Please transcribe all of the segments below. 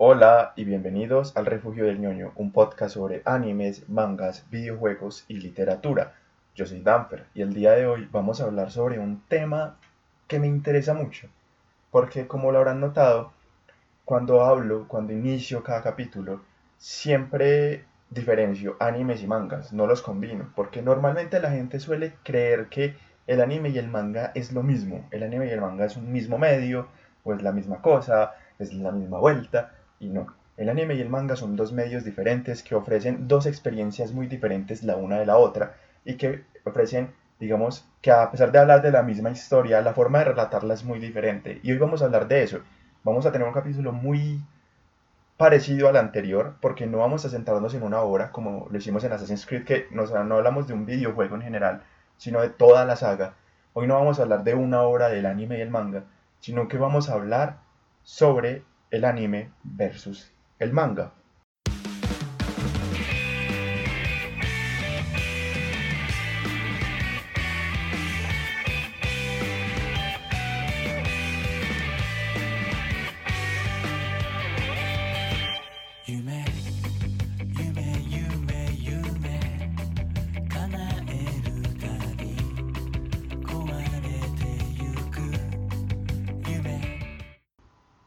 Hola y bienvenidos al Refugio del ñoño, un podcast sobre animes, mangas, videojuegos y literatura. Yo soy Danfer y el día de hoy vamos a hablar sobre un tema que me interesa mucho, porque como lo habrán notado, cuando hablo, cuando inicio cada capítulo, siempre diferencio animes y mangas, no los combino, porque normalmente la gente suele creer que el anime y el manga es lo mismo, el anime y el manga es un mismo medio, o es la misma cosa, es la misma vuelta, y no. El anime y el manga son dos medios diferentes que ofrecen dos experiencias muy diferentes la una de la otra y que ofrecen, digamos, que a pesar de hablar de la misma historia, la forma de relatarla es muy diferente. Y hoy vamos a hablar de eso. Vamos a tener un capítulo muy parecido al anterior, porque no vamos a centrarnos en una obra como lo hicimos en Assassin's Creed, que no hablamos de un videojuego en general, sino de toda la saga. Hoy no vamos a hablar de una obra del anime y el manga, sino que vamos a hablar sobre el anime versus el manga.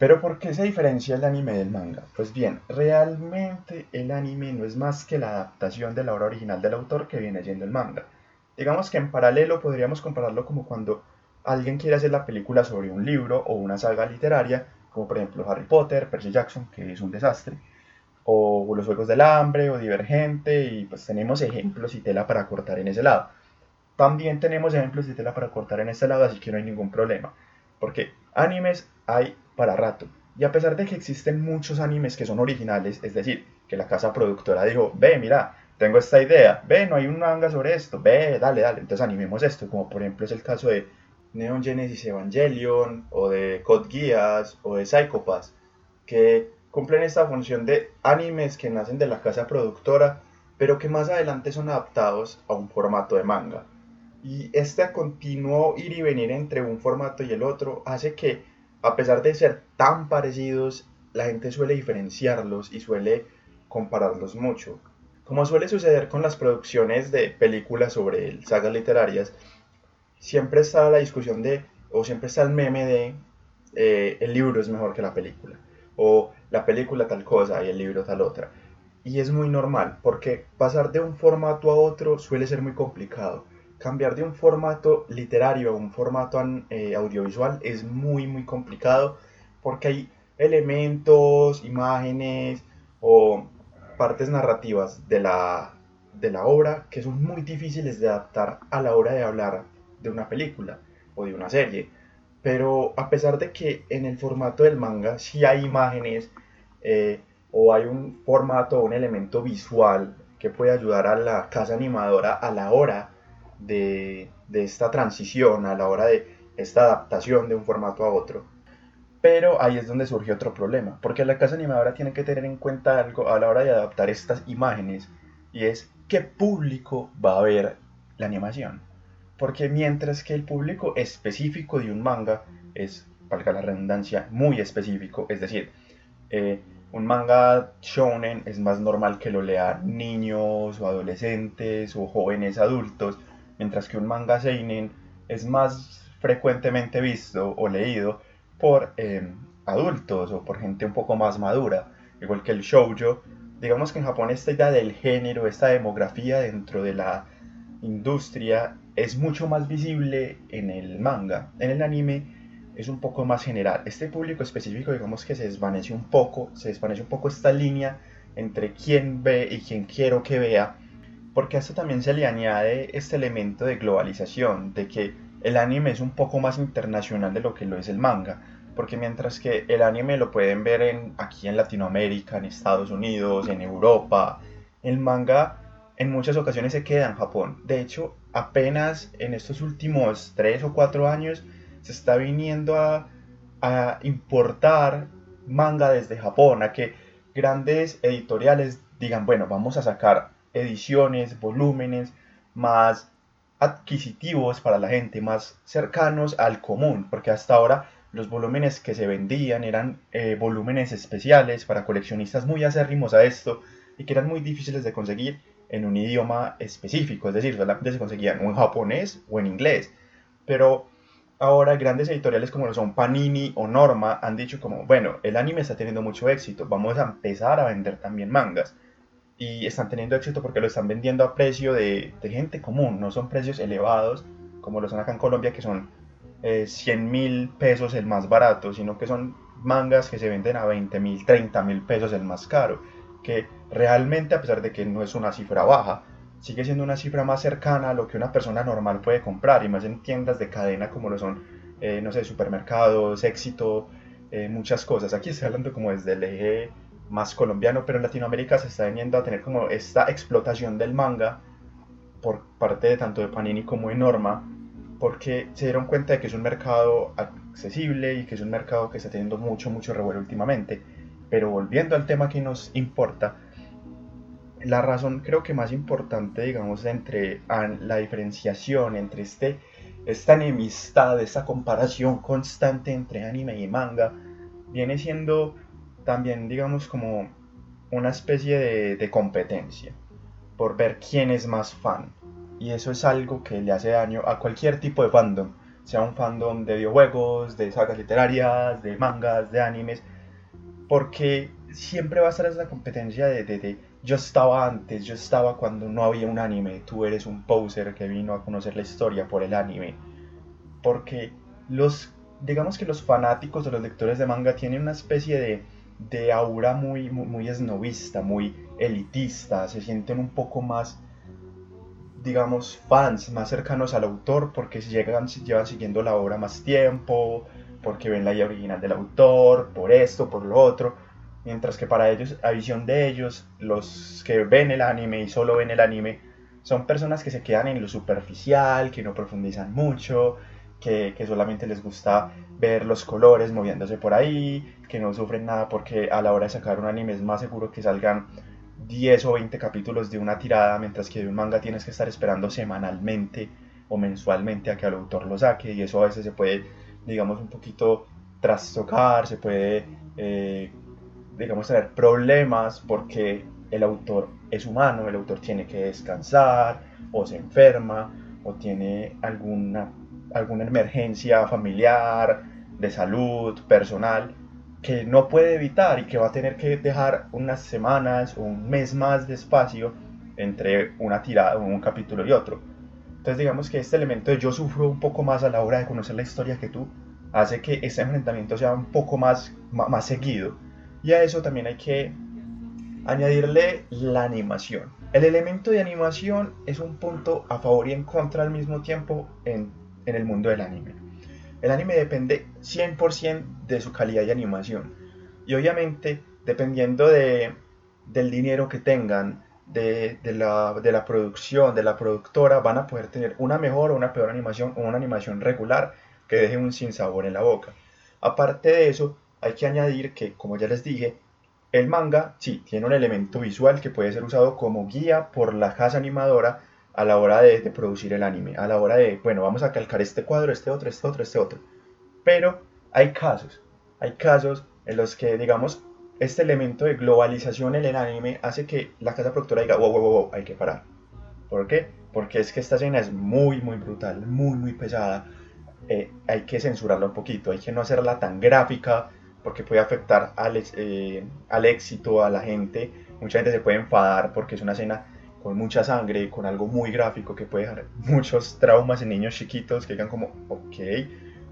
Pero ¿por qué se diferencia el anime del manga? Pues bien, realmente el anime no es más que la adaptación de la obra original del autor que viene siendo el manga. Digamos que en paralelo podríamos compararlo como cuando alguien quiere hacer la película sobre un libro o una saga literaria, como por ejemplo Harry Potter, Percy Jackson, que es un desastre, o Los Juegos del Hambre, o Divergente, y pues tenemos ejemplos y tela para cortar en ese lado. También tenemos ejemplos y tela para cortar en este lado, así que no hay ningún problema. Porque animes hay para rato. Y a pesar de que existen muchos animes que son originales, es decir, que la casa productora dijo, ve, mira, tengo esta idea, ve, no hay un manga sobre esto, ve, dale, dale, entonces animemos esto, como por ejemplo es el caso de Neon Genesis Evangelion, o de Code Geass, o de Psycho Pass, que cumplen esta función de animes que nacen de la casa productora, pero que más adelante son adaptados a un formato de manga. Y este continuo ir y venir entre un formato y el otro hace que a pesar de ser tan parecidos, la gente suele diferenciarlos y suele compararlos mucho. Como suele suceder con las producciones de películas sobre sagas literarias, siempre está la discusión de, o siempre está el meme de, eh, el libro es mejor que la película, o la película tal cosa y el libro tal otra. Y es muy normal, porque pasar de un formato a otro suele ser muy complicado cambiar de un formato literario a un formato eh, audiovisual es muy muy complicado porque hay elementos, imágenes o partes narrativas de la, de la obra que son muy difíciles de adaptar a la hora de hablar de una película o de una serie. Pero a pesar de que en el formato del manga sí hay imágenes eh, o hay un formato o un elemento visual que puede ayudar a la casa animadora a la hora de, esta transición, a la hora de esta adaptación de un formato a otro. Pero ahí es donde surge otro problema, porque la casa animadora tiene que tener en cuenta algo a la hora de adaptar estas imágenes, y es qué público va a ver la animación. Porque mientras que el público específico de un manga es, valga la redundancia, muy específico, es decir, eh, un manga shonen es más normal que lo lean niños o adolescentes o jóvenes adultos, mientras que un manga seinen es más frecuentemente visto o leído por em, adultos o por gente un poco más madura, igual que el shoujo. Digamos que en Japón esta idea del género, esta demografía dentro de la industria es mucho más visible en el manga. En el anime es un poco más general. Este público específico, digamos que se desvanece un poco, se desvanece un poco esta línea entre quién ve y quién quiero que vea porque a esto también se le añade este elemento de globalización, de que el anime es un poco más internacional de lo que lo es el manga, porque mientras que el anime lo pueden ver aquí en Latinoamérica, en Estados Unidos, en Europa, el manga en muchas ocasiones se queda en Japón. De hecho, apenas en estos últimos 3 o 4 años se está viniendo a, a importar manga desde Japón, a que grandes editoriales digan, bueno, vamos a sacar ediciones, volúmenes más adquisitivos para la gente, más cercanos al común, porque hasta ahora los volúmenes que se vendían eran eh, volúmenes especiales para coleccionistas muy acérrimos a esto y que eran muy difíciles de conseguir en un idioma específico, es decir, solamente se conseguían en japonés o en inglés. Pero ahora grandes editoriales como lo son Panini o Norma han dicho como, bueno, el anime está teniendo mucho éxito, vamos a empezar a vender también mangas. Y están teniendo éxito porque lo están vendiendo a precio de, gente común, no son precios elevados como lo son acá en Colombia, que son 100 eh, mil pesos el más barato, sino que son mangas que se venden a 20 mil, 30 mil pesos el más caro, que realmente a pesar de que no es una cifra baja, sigue siendo una cifra más cercana a lo que una persona normal puede comprar, y más en tiendas de cadena como lo son, eh, no sé, supermercados, éxito, eh, muchas cosas. Aquí estoy hablando como desde el eje más colombiano, pero en Latinoamérica se está viniendo a tener como esta explotación del manga por parte de tanto de Panini como de Norma, porque se dieron cuenta de que es un mercado accesible y que es un mercado que está teniendo mucho, mucho revuelo últimamente. Pero volviendo al tema que nos importa, la razón creo que más importante, digamos, entre la diferenciación entre este, esta enemistad, esta comparación constante entre anime y manga, viene siendo también, digamos, como una especie de, de competencia por ver quién es más fan. Y eso es algo que le hace daño a cualquier tipo de fandom, sea un fandom de videojuegos, de sagas literarias, de mangas, de animes, porque siempre va a estar esa competencia de, de, yo estaba antes, yo estaba cuando no había un anime, tú eres un poser que vino a conocer la historia por el anime. Porque los, digamos que los fanáticos de los lectores de manga tienen una especie de, de aura muy, muy, muy esnovista, muy elitista, se sienten un poco más, digamos, fans, más cercanos al autor porque llegan, llevan siguiendo la obra más tiempo, porque ven la idea original del autor, por esto, por lo otro. Mientras que para ellos, a visión de ellos, los que ven el anime y solo ven el anime, son personas que se quedan en lo superficial, que no profundizan mucho, que, solamente les gusta ver los colores moviéndose por ahí, que no sufren nada porque a la hora de sacar un anime es más seguro que salgan 10 o 20 capítulos de una tirada, mientras que de un manga tienes que estar esperando semanalmente o mensualmente a que el autor lo saque y eso a veces se puede, digamos, un poquito trastocar, se puede, eh, digamos, tener problemas porque el autor es humano, el autor tiene que descansar o se enferma o tiene alguna, alguna emergencia familiar, de salud, personal que no puede evitar y que va a tener que dejar unas semanas o un mes más de espacio entre una tirada, un capítulo y otro. Entonces digamos que este elemento de yo sufro un poco más a la hora de conocer la historia que tú, hace que ese enfrentamiento sea un poco más, más seguido. Y a eso también hay que añadirle la animación. El elemento de animación es un punto a favor y en contra al mismo tiempo en, en el mundo del anime. El anime depende 100% de su calidad de animación. Y obviamente, dependiendo de, del dinero que tengan, de, la, de, la, producción, de la productora, van a poder tener una mejor o una peor animación o una animación regular que deje un sinsabor en la boca. Aparte de eso, hay que añadir que, como ya les dije, el manga sí tiene un elemento visual que puede ser usado como guía por la casa animadora a la hora de, producir el anime, a la hora de, bueno, vamos a calcar este cuadro, este otro, este otro, este otro. Pero hay casos, hay casos en los que, digamos, este elemento de globalización en el anime hace que la casa productora diga, wow, wow, wow, hay que parar. ¿Por qué? Porque es que esta escena es muy, muy brutal, muy, muy pesada. Eh, hay que censurarla un poquito, hay que no hacerla tan gráfica porque puede afectar al, eh, al éxito, a la gente. Mucha gente se puede enfadar porque es una escena con mucha sangre, con algo muy gráfico que puede dejar muchos traumas en niños chiquitos que digan como, ok,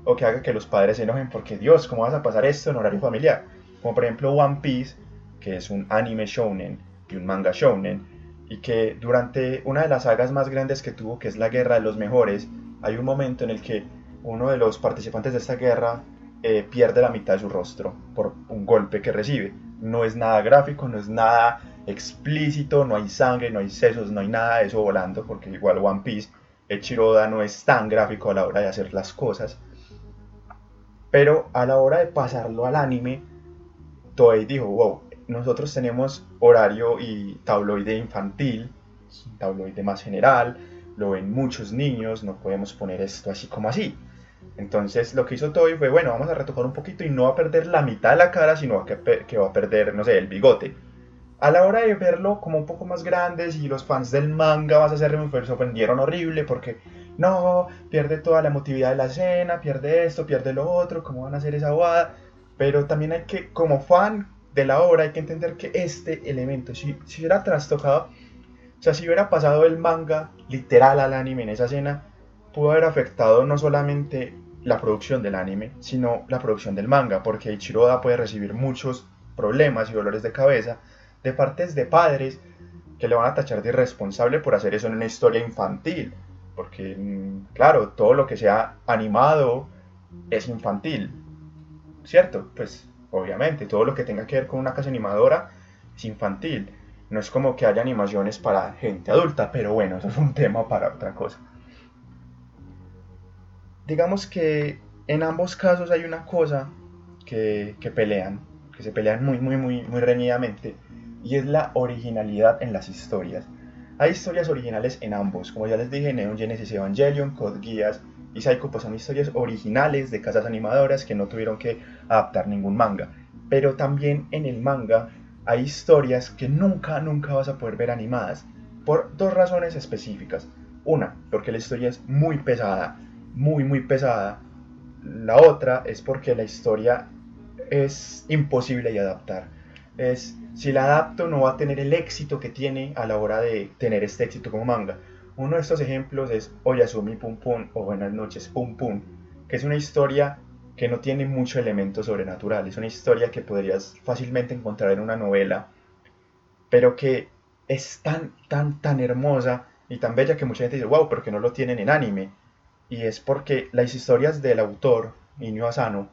o que haga que los padres se enojen porque Dios, ¿cómo vas a pasar esto en horario familiar? Como por ejemplo One Piece, que es un anime shounen y un manga shounen, y que durante una de las sagas más grandes que tuvo, que es la Guerra de los Mejores, hay un momento en el que uno de los participantes de esta guerra eh, pierde la mitad de su rostro por un golpe que recibe. No es nada gráfico, no es nada explícito, no hay sangre, no hay sesos, no hay nada de eso volando, porque igual One Piece, Echiroda no es tan gráfico a la hora de hacer las cosas. Pero a la hora de pasarlo al anime, Toei dijo, wow, nosotros tenemos horario y tabloide infantil, tabloide más general, lo ven muchos niños, no podemos poner esto así como así. Entonces lo que hizo Toby fue, bueno, vamos a retocar un poquito y no va a perder la mitad de la cara, sino que, que va a perder, no sé, el bigote. A la hora de verlo como un poco más grandes y los fans del manga vas a ser se sorprendieron horrible porque no, pierde toda la emotividad de la escena, pierde esto, pierde lo otro, cómo van a hacer esa boda. Pero también hay que, como fan de la obra, hay que entender que este elemento, si, si hubiera trastocado, o sea, si hubiera pasado el manga literal al anime en esa escena, pudo haber afectado no solamente la producción del anime, sino la producción del manga, porque Ichiro Oda puede recibir muchos problemas y dolores de cabeza de partes de padres que le van a tachar de irresponsable por hacer eso en una historia infantil, porque mm, claro, todo lo que sea animado es infantil, ¿cierto? Pues obviamente, todo lo que tenga que ver con una casa animadora es infantil. No es como que haya animaciones para gente adulta, pero bueno, eso es un tema para otra cosa digamos que en ambos casos hay una cosa que, pelean, que se pelean muy, muy, muy, muy reñidamente, y es la originalidad en las historias. Hay historias originales en ambos, como ya les dije, Neon Genesis Evangelion, Code Geass y Psycho pues son historias originales de casas animadoras que no tuvieron que adaptar ningún manga. Pero también en el manga hay historias que nunca, nunca vas a poder ver animadas, por dos razones específicas. Una, porque la historia es muy pesada, muy, muy pesada. La otra es porque la historia es imposible de adaptar. Es, si la adapto no va a tener el éxito que tiene a la hora de tener este éxito como manga. Uno de estos ejemplos es Oyasumi Pum Pum o Buenas noches Pum Pum, que es una historia que no tiene mucho elemento sobrenatural, es una historia que podrías fácilmente encontrar en una novela, pero que es tan, tan, tan hermosa y tan bella que mucha gente dice, wow, ¿por qué no lo tienen en anime? y es porque las historias del autor, Niño Asano,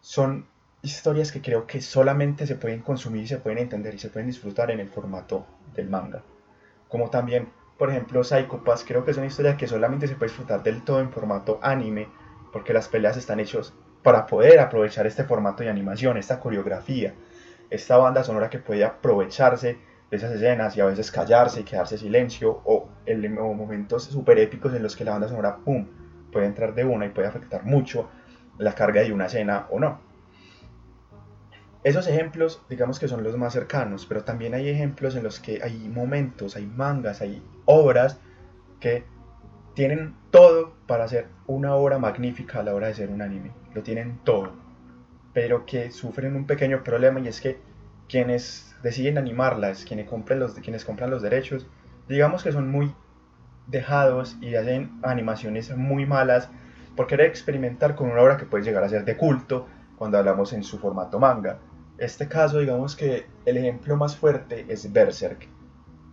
son historias que creo que solamente se pueden consumir se pueden entender y se pueden disfrutar en el formato del manga. Como también, por ejemplo, Psycho Pass, creo que es una historia que solamente se puede disfrutar del todo en formato anime, porque las peleas están hechas para poder aprovechar este formato de animación, esta coreografía, esta banda sonora que puede aprovecharse de esas escenas y a veces callarse y quedarse silencio o, en momentos súper épicos en los que la banda sonora, ¡pum!, puede entrar de una y puede afectar mucho la carga de una escena o no. Esos ejemplos, digamos que son los más cercanos, pero también hay ejemplos en los que hay momentos, hay mangas, hay obras que tienen todo para hacer una obra magnífica a la hora de ser un anime. Lo tienen todo, pero que sufren un pequeño problema y es que quienes deciden animarlas, quienes compran los, quienes compran los derechos, digamos que son muy dejados y hacen animaciones muy malas por querer experimentar con una obra que puede llegar a ser de culto cuando hablamos en su formato manga. Este caso, digamos que el ejemplo más fuerte es Berserk.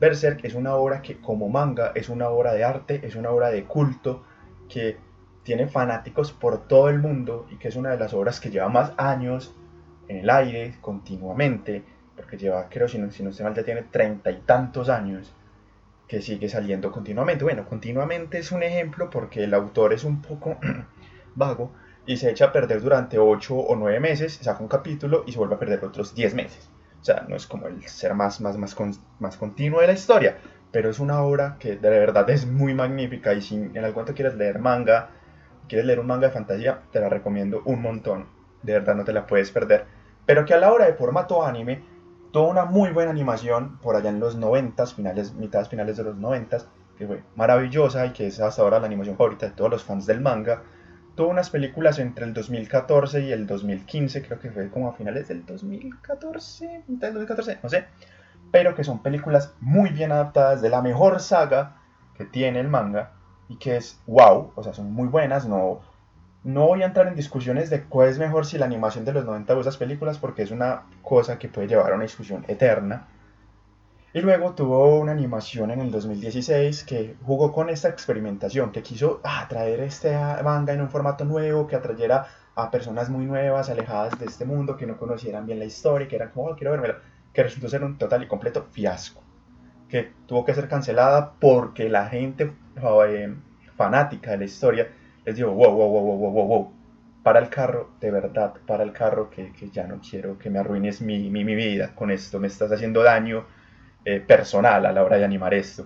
Berserk es una obra que como manga es una obra de arte, es una obra de culto que tiene fanáticos por todo el mundo y que es una de las obras que lleva más años en el aire continuamente, porque lleva, creo, si no, si no mal, ya tiene treinta y tantos años que sigue saliendo continuamente. Bueno, continuamente es un ejemplo porque el autor es un poco vago y se echa a perder durante ocho o nueve meses, saca un capítulo y se vuelve a perder otros diez meses. O sea, no es como el ser más, más, más, más continuo de la historia, pero es una obra que de verdad es muy magnífica y si en algún momento quieres leer manga, quieres leer un manga de fantasía, te la recomiendo un montón. De verdad no te la puedes perder pero que a la hora de formato anime tuvo una muy buena animación por allá en los 90, finales, mitades finales de los 90, que fue maravillosa y que es hasta ahora la animación favorita de todos los fans del manga. Tuvo unas películas entre el 2014 y el 2015, creo que fue como a finales del 2014, mitad del 2014, no sé, pero que son películas muy bien adaptadas de la mejor saga que tiene el manga y que es wow, o sea, son muy buenas, no no voy a entrar en discusiones de cuál es mejor si la animación de los 90 o esas películas, porque es una cosa que puede llevar a una discusión eterna. Y luego tuvo una animación en el 2016 que jugó con esta experimentación, que quiso ah, traer este manga en un formato nuevo, que atrayera a personas muy nuevas, alejadas de este mundo, que no conocieran bien la historia, que eran como, oh, quiero verme, que resultó ser un total y completo fiasco, que tuvo que ser cancelada porque la gente eh, fanática de la historia les digo, wow, wow, wow, wow, wow, wow, para el carro, de verdad, para el carro, que, que ya no quiero que me arruines mi, mi, mi, vida con esto, me estás haciendo daño eh, personal a la hora de animar esto.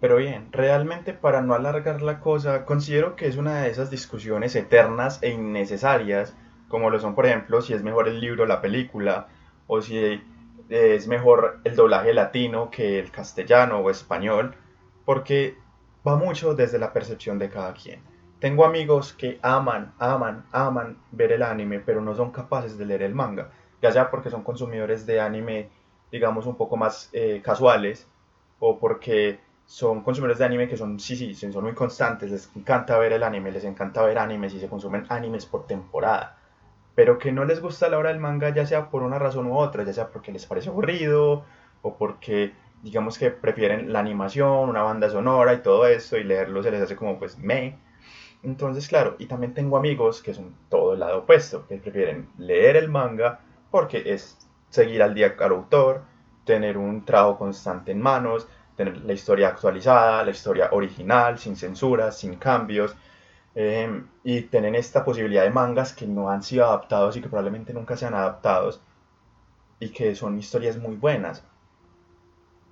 Pero bien, realmente para no alargar la cosa, considero que es una de esas discusiones eternas e innecesarias, como lo son, por ejemplo, si es mejor el libro o la película, o si es mejor el doblaje latino que el castellano o español, porque va mucho desde la percepción de cada quien. Tengo amigos que aman, aman, aman ver el anime, pero no son capaces de leer el manga, ya sea porque son consumidores de anime, digamos, un poco más eh, casuales, o porque son consumidores de anime que son, sí, sí, son muy constantes, les encanta ver el anime, les encanta ver animes y se consumen animes por temporada, pero que no les gusta la hora del manga, ya sea por una razón u otra, ya sea porque les parece aburrido, o porque digamos que prefieren la animación, una banda sonora y todo eso, y leerlo se les hace como pues me. Entonces, claro, y también tengo amigos que son todo el lado opuesto, que prefieren leer el manga porque es seguir al día al autor, tener un trabajo constante en manos, tener la historia actualizada, la historia original, sin censuras, sin cambios, em, y tener esta posibilidad de mangas que no han sido adaptados y que probablemente nunca sean adaptados, y que son historias muy buenas.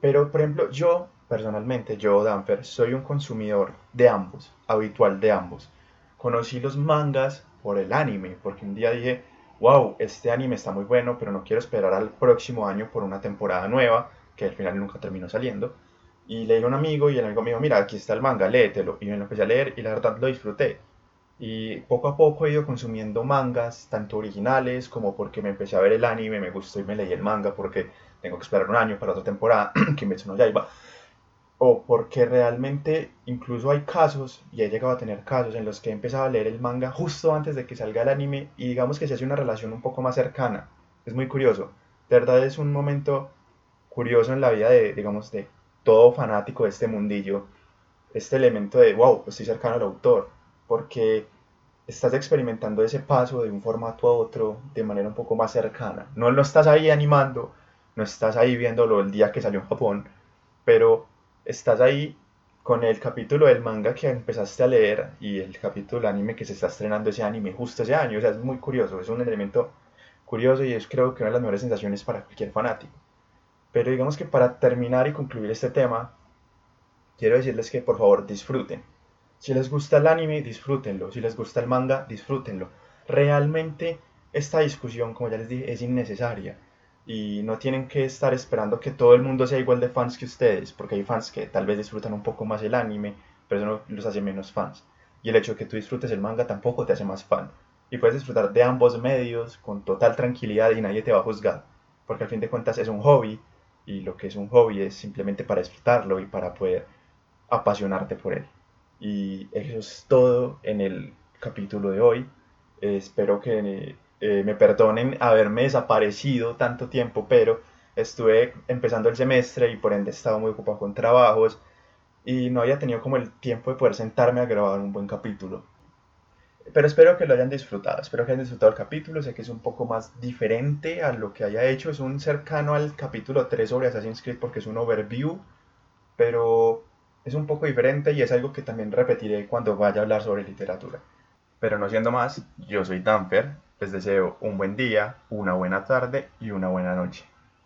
Pero, por ejemplo, yo personalmente, yo, Danfer, soy un consumidor de ambos, habitual de ambos. Conocí los mangas por el anime, porque un día dije, wow, este anime está muy bueno, pero no quiero esperar al próximo año por una temporada nueva, que al final nunca terminó saliendo. Y leí a un amigo y el amigo me dijo, mira, aquí está el manga, léetelo. Y me lo empecé a leer y la verdad lo disfruté. Y poco a poco he ido consumiendo mangas, tanto originales como porque me empecé a ver el anime, me gustó y me leí el manga porque tengo que esperar un año para otra temporada, que me no ya iba. O porque realmente incluso hay casos, y he llegado a tener casos en los que he empezado a leer el manga justo antes de que salga el anime y digamos que se hace una relación un poco más cercana. Es muy curioso. De verdad es un momento curioso en la vida de, digamos, de todo fanático de este mundillo. Este elemento de, wow, estoy cercano al autor. Porque estás experimentando ese paso de un formato a otro de manera un poco más cercana. No lo estás ahí animando, no estás ahí viéndolo el día que salió en Japón, pero estás ahí con el capítulo del manga que empezaste a leer y el capítulo del anime que se está estrenando ese anime justo ese año. O sea, es muy curioso, es un elemento curioso y es creo que una de las mejores sensaciones para cualquier fanático. Pero digamos que para terminar y concluir este tema, quiero decirles que por favor disfruten. Si les gusta el anime, disfrútenlo. Si les gusta el manga, disfrútenlo. Realmente esta discusión, como ya les dije, es innecesaria y no tienen que estar esperando que todo el mundo sea igual de fans que ustedes, porque hay fans que tal vez disfrutan un poco más el anime, pero eso no los hace menos fans. Y el hecho de que tú disfrutes el manga tampoco te hace más fan. Y puedes disfrutar de ambos medios con total tranquilidad y nadie te va a juzgar, porque al fin de cuentas es un hobby y lo que es un hobby es simplemente para disfrutarlo y para poder apasionarte por él. Y eso es todo en el capítulo de hoy. espero que eh, me perdonen haberme desaparecido tanto tiempo, pero estuve empezando el semestre y por ende estaba muy ocupado con trabajos y no había tenido como el tiempo de poder sentarme a grabar un buen capítulo. Pero espero que lo hayan disfrutado, espero que hayan disfrutado el capítulo, sé que es un poco más diferente a lo que haya hecho, es un cercano al capítulo 3 sobre Assassin's Creed porque es un overview, pero es un poco diferente y es algo que también repetiré cuando vaya a hablar sobre literatura. Pero no siendo más, yo soy Danfer, les deseo un buen día, una buena tarde y una buena noche.